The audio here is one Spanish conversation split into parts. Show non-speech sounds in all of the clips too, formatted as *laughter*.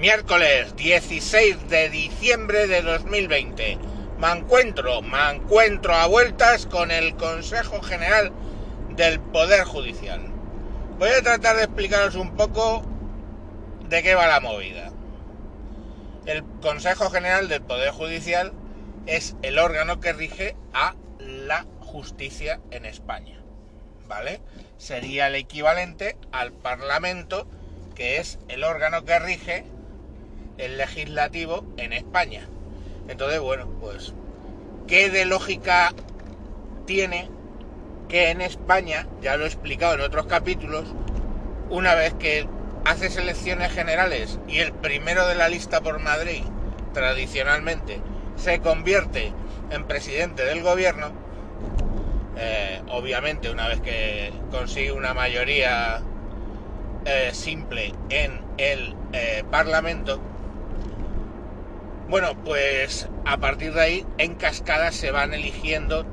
Miércoles 16 de diciembre de 2020. Me encuentro, me encuentro a vueltas con el Consejo General del Poder Judicial. Voy a tratar de explicaros un poco de qué va la movida. El Consejo General del Poder Judicial es el órgano que rige a la justicia en España. ¿Vale? Sería el equivalente al Parlamento, que es el órgano que rige el legislativo en España. Entonces, bueno, pues, ¿qué de lógica tiene que en España, ya lo he explicado en otros capítulos, una vez que haces elecciones generales y el primero de la lista por Madrid, tradicionalmente, se convierte en presidente del gobierno, eh, obviamente una vez que consigue una mayoría eh, simple en el eh, Parlamento, bueno, pues a partir de ahí, en cascada se van eligiendo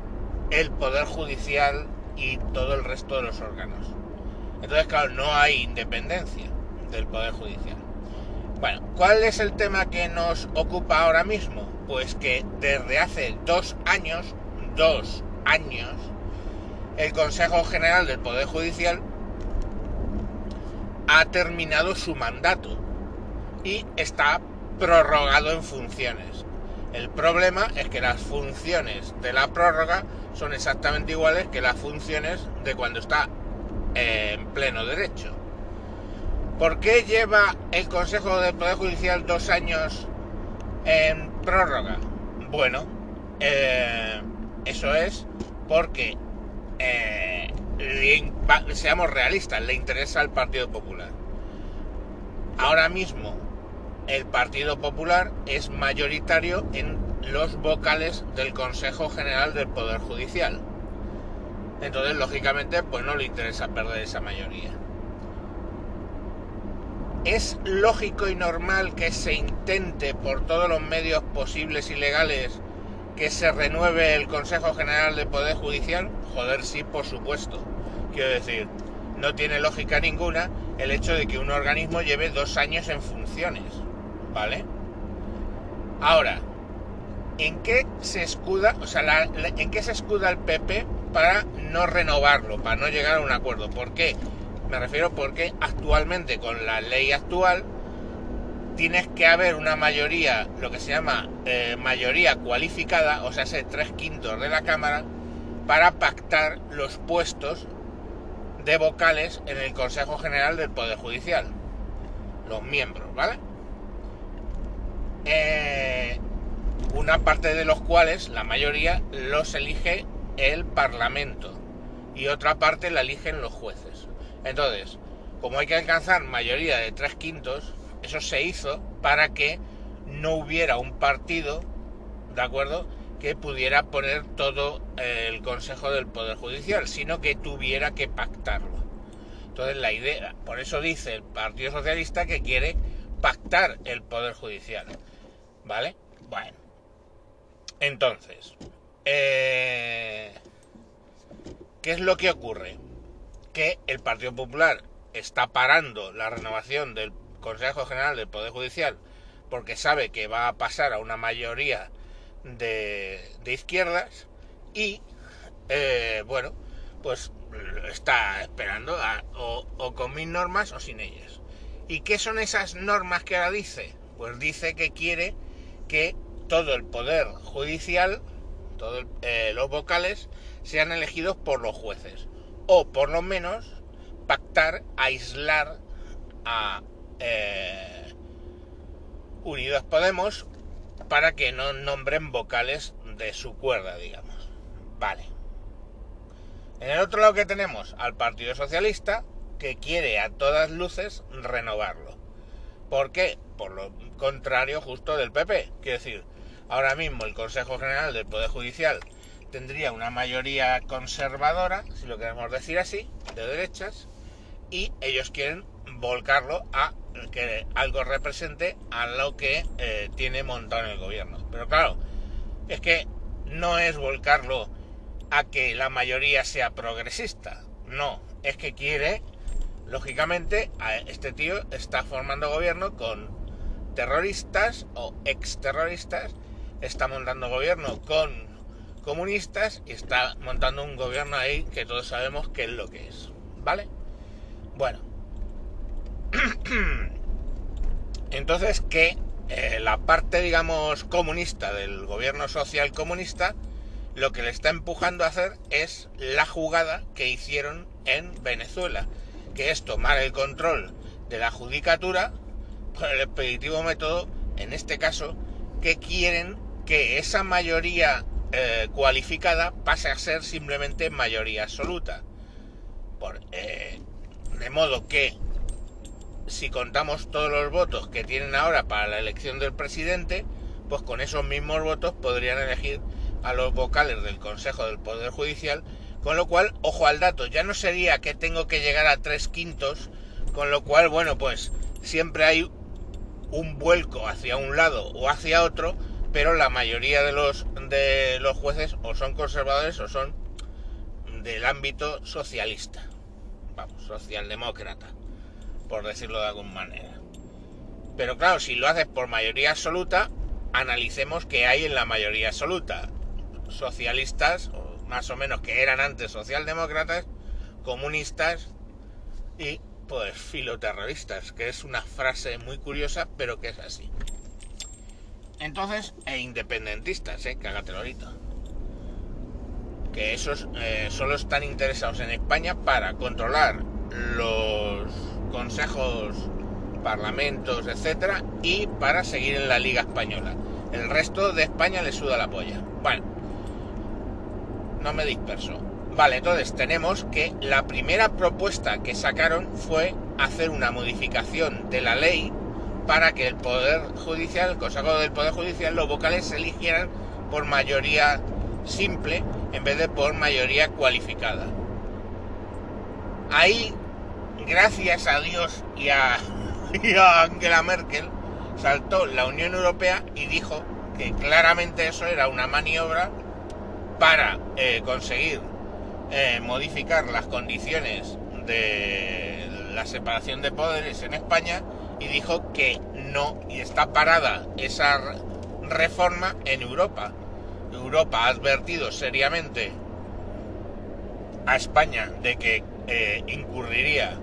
el Poder Judicial y todo el resto de los órganos. Entonces, claro, no hay independencia del Poder Judicial. Bueno, ¿cuál es el tema que nos ocupa ahora mismo? Pues que desde hace dos años, dos años, el Consejo General del Poder Judicial ha terminado su mandato y está prorrogado en funciones. El problema es que las funciones de la prórroga son exactamente iguales que las funciones de cuando está eh, en pleno derecho. ¿Por qué lleva el Consejo del Poder Judicial dos años en prórroga? Bueno, eh, eso es porque, eh, seamos realistas, le interesa al Partido Popular. Ahora mismo el Partido Popular es mayoritario en los vocales del Consejo General del Poder Judicial. Entonces, lógicamente, pues no le interesa perder esa mayoría. Es lógico y normal que se intente por todos los medios posibles y legales que se renueve el Consejo General del Poder Judicial. Joder, sí, por supuesto. Quiero decir, no tiene lógica ninguna el hecho de que un organismo lleve dos años en funciones ¿vale? Ahora, ¿en qué se escuda, o sea, en qué se escuda el PP para no renovarlo, para no llegar a un acuerdo? ¿Por qué? Me refiero porque actualmente con la ley actual tienes que haber una mayoría, lo que se llama eh, mayoría cualificada, o sea, ser tres quintos de la Cámara, para pactar los puestos de vocales en el Consejo General del Poder Judicial. Los miembros, ¿vale? Eh, una parte de los cuales, la mayoría, los elige el Parlamento y otra parte la eligen los jueces. Entonces, como hay que alcanzar mayoría de tres quintos, eso se hizo para que no hubiera un partido, ¿de acuerdo?, que pudiera poner todo el Consejo del Poder Judicial, sino que tuviera que pactarlo. Entonces la idea, por eso dice el Partido Socialista que quiere pactar el Poder Judicial. ¿Vale? Bueno. Entonces, eh, ¿qué es lo que ocurre? Que el Partido Popular está parando la renovación del Consejo General del Poder Judicial porque sabe que va a pasar a una mayoría de, izquierdas y, eh, bueno, pues está esperando o, o con mis normas o sin ellas. ¿Y qué son esas normas que ahora dice? Pues dice que quiere que todo el poder judicial, todos eh, los vocales, sean elegidos por los jueces. O por lo menos pactar, aislar a eh, Unidos Podemos para que no nombren vocales de su cuerda, digamos. Vale. En el otro lado que tenemos al Partido Socialista, que quiere a todas luces renovarlo. ¿Por qué? Por lo contrario justo del PP. Quiero decir, ahora mismo el Consejo General del Poder Judicial tendría una mayoría conservadora, si lo queremos decir así, de derechas, y ellos quieren volcarlo a que algo represente a lo que eh, tiene montado en el gobierno. Pero claro, es que no es volcarlo a que la mayoría sea progresista, no, es que quiere lógicamente, este tío está formando gobierno con terroristas o exterroristas, está montando gobierno con comunistas y está montando un gobierno ahí que todos sabemos qué es lo que es. ¿Vale? Bueno. *clears throat* Entonces que eh, la parte, digamos, comunista del gobierno social comunista, lo que le está empujando a hacer es la jugada que hicieron en Venezuela, que es tomar el control de la judicatura por el expeditivo método, en este caso, que quieren que esa mayoría eh, cualificada pase a ser simplemente mayoría absoluta. Eh, de modo que si contamos todos los votos que tienen ahora para la elección del presidente, pues con esos mismos votos podrían elegir a los vocales del Consejo del Poder Judicial, con lo cual, ojo al dato, ya no sería que tengo que llegar a tres quintos, con lo cual, bueno, pues siempre hay un vuelco hacia un lado o hacia otro, pero la mayoría de los, de los jueces o son conservadores o son del ámbito socialista, vamos, socialdemócrata por decirlo de alguna manera. Pero claro, si lo haces por mayoría absoluta, analicemos qué hay en la mayoría absoluta. Socialistas, más o menos que eran antes socialdemócratas, comunistas y pues filoterroristas, que es una frase muy curiosa, pero que es así. Entonces, e independentistas, eh, cágatelo. Que esos eh, solo están interesados en España para controlar los consejos, parlamentos, etcétera, y para seguir en la Liga Española. El resto de España le suda la polla. Bueno, no me disperso. Vale, entonces tenemos que la primera propuesta que sacaron fue hacer una modificación de la ley para que el Poder Judicial, el Consejo del Poder Judicial, los vocales se eligieran por mayoría simple en vez de por mayoría cualificada. Ahí gracias a Dios y a, *laughs* Angela Merkel, saltó la Unión Europea y dijo que claramente eso era una maniobra para eh, conseguir eh, modificar las condiciones de la separación de poderes en España y dijo que no, y está parada esa reforma en Europa. Europa ha advertido seriamente a España de que eh, incurriría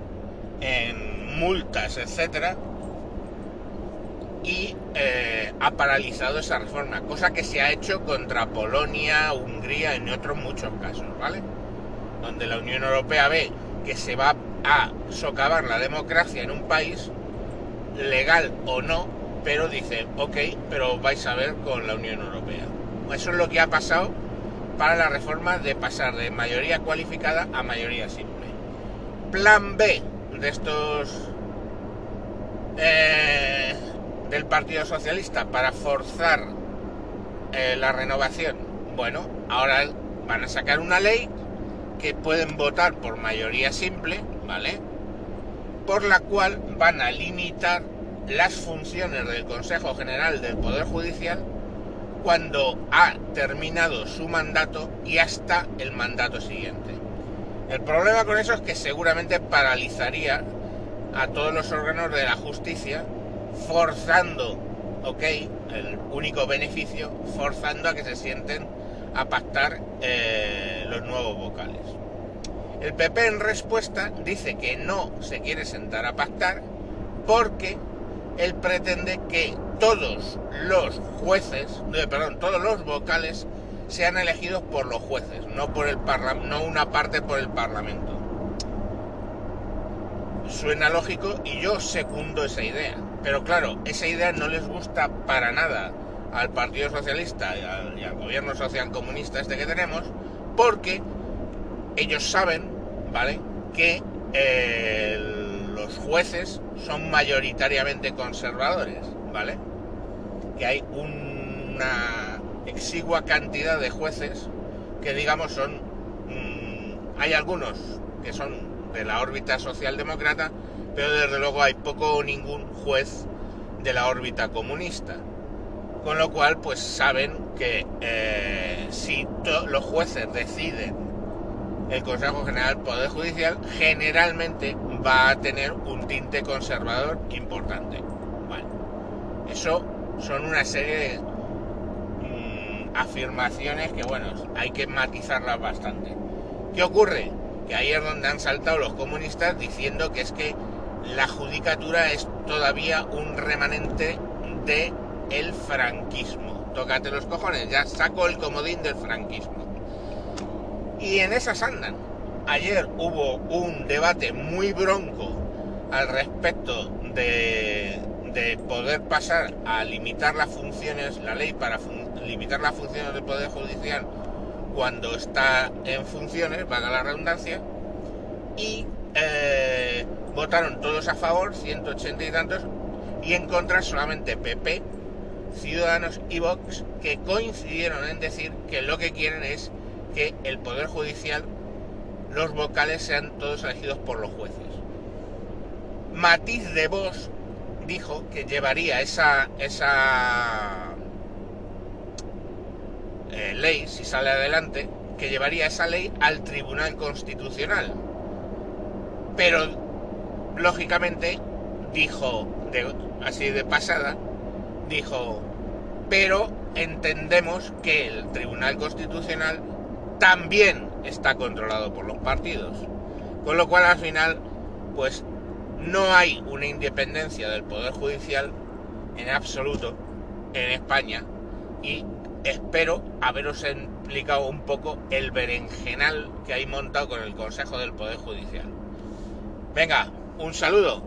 en multas, etcétera, y ha paralizado esa reforma, cosa que se ha hecho contra Polonia, Hungría, en otros muchos casos, ¿vale? Donde la Unión Europea ve que se va a socavar la democracia en un país, legal o no, pero dice, ok, pero vais a ver con la Unión Europea. Eso es lo que ha pasado para la reforma de pasar de mayoría cualificada a mayoría simple. Plan B, de estos eh, del Partido Socialista para forzar eh, la renovación. Bueno, ahora van a sacar una ley que pueden votar por mayoría simple, ¿vale? Por la cual van a limitar las funciones del Consejo General del Poder Judicial cuando ha terminado su mandato y hasta el mandato siguiente. El problema con eso es que seguramente paralizaría a todos los órganos de la justicia, forzando, ok, el único beneficio, forzando a que se sienten a pactar eh, los nuevos vocales. El PP en respuesta dice que no se quiere sentar a pactar porque él pretende que todos los jueces, perdón, todos los vocales sean elegidos por los jueces, no por el no una parte por el Parlamento. Suena lógico y yo secundo esa idea. Pero claro, esa idea no les gusta para nada al Partido Socialista y al, gobierno social comunista este que tenemos, porque ellos saben, ¿vale?, que eh, los jueces son mayoritariamente conservadores, ¿vale? Que hay una exigua cantidad de jueces que digamos son... Mm, hay algunos que son de la órbita socialdemócrata, pero desde luego hay poco o ningún juez de la órbita comunista. Con lo cual, pues saben que eh, si los jueces deciden el Consejo General Poder Judicial, generalmente va a tener un tinte conservador importante. Eso son una serie de mm, afirmaciones que, bueno, hay que matizarlas bastante. ¿Qué ocurre? Que ahí es donde han saltado los comunistas diciendo que es que la judicatura es todavía un remanente de el franquismo. Tócate los cojones, ya saco el comodín del franquismo. Y en esas andan. Ayer hubo un debate muy bronco al respecto de, de poder pasar a limitar las funciones, la ley para limitar las funciones del Poder Judicial cuando está en funciones, valga la redundancia, y eh, votaron todos a favor, 180 y tantos, y en contra solamente PP, Ciudadanos y Vox, que coincidieron en decir que lo que quieren es que el Poder Judicial, los vocales sean todos elegidos por los jueces. Matiz de Vox dijo que llevaría esa, esa eh, ley, si sale adelante, que llevaría esa ley al Tribunal Constitucional. Pero, lógicamente, dijo, así de pasada, dijo, pero entendemos que el Tribunal Constitucional también está controlado por los partidos. Con lo cual al final, pues no hay una independencia del Poder Judicial en absoluto en España y espero haberos explicado un poco el berenjenal que hay montado con el Consejo del Poder Judicial. Venga, un saludo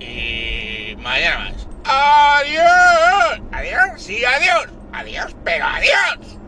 y mañana más. Adiós. Adiós, sí, adiós. Adiós, pero adiós.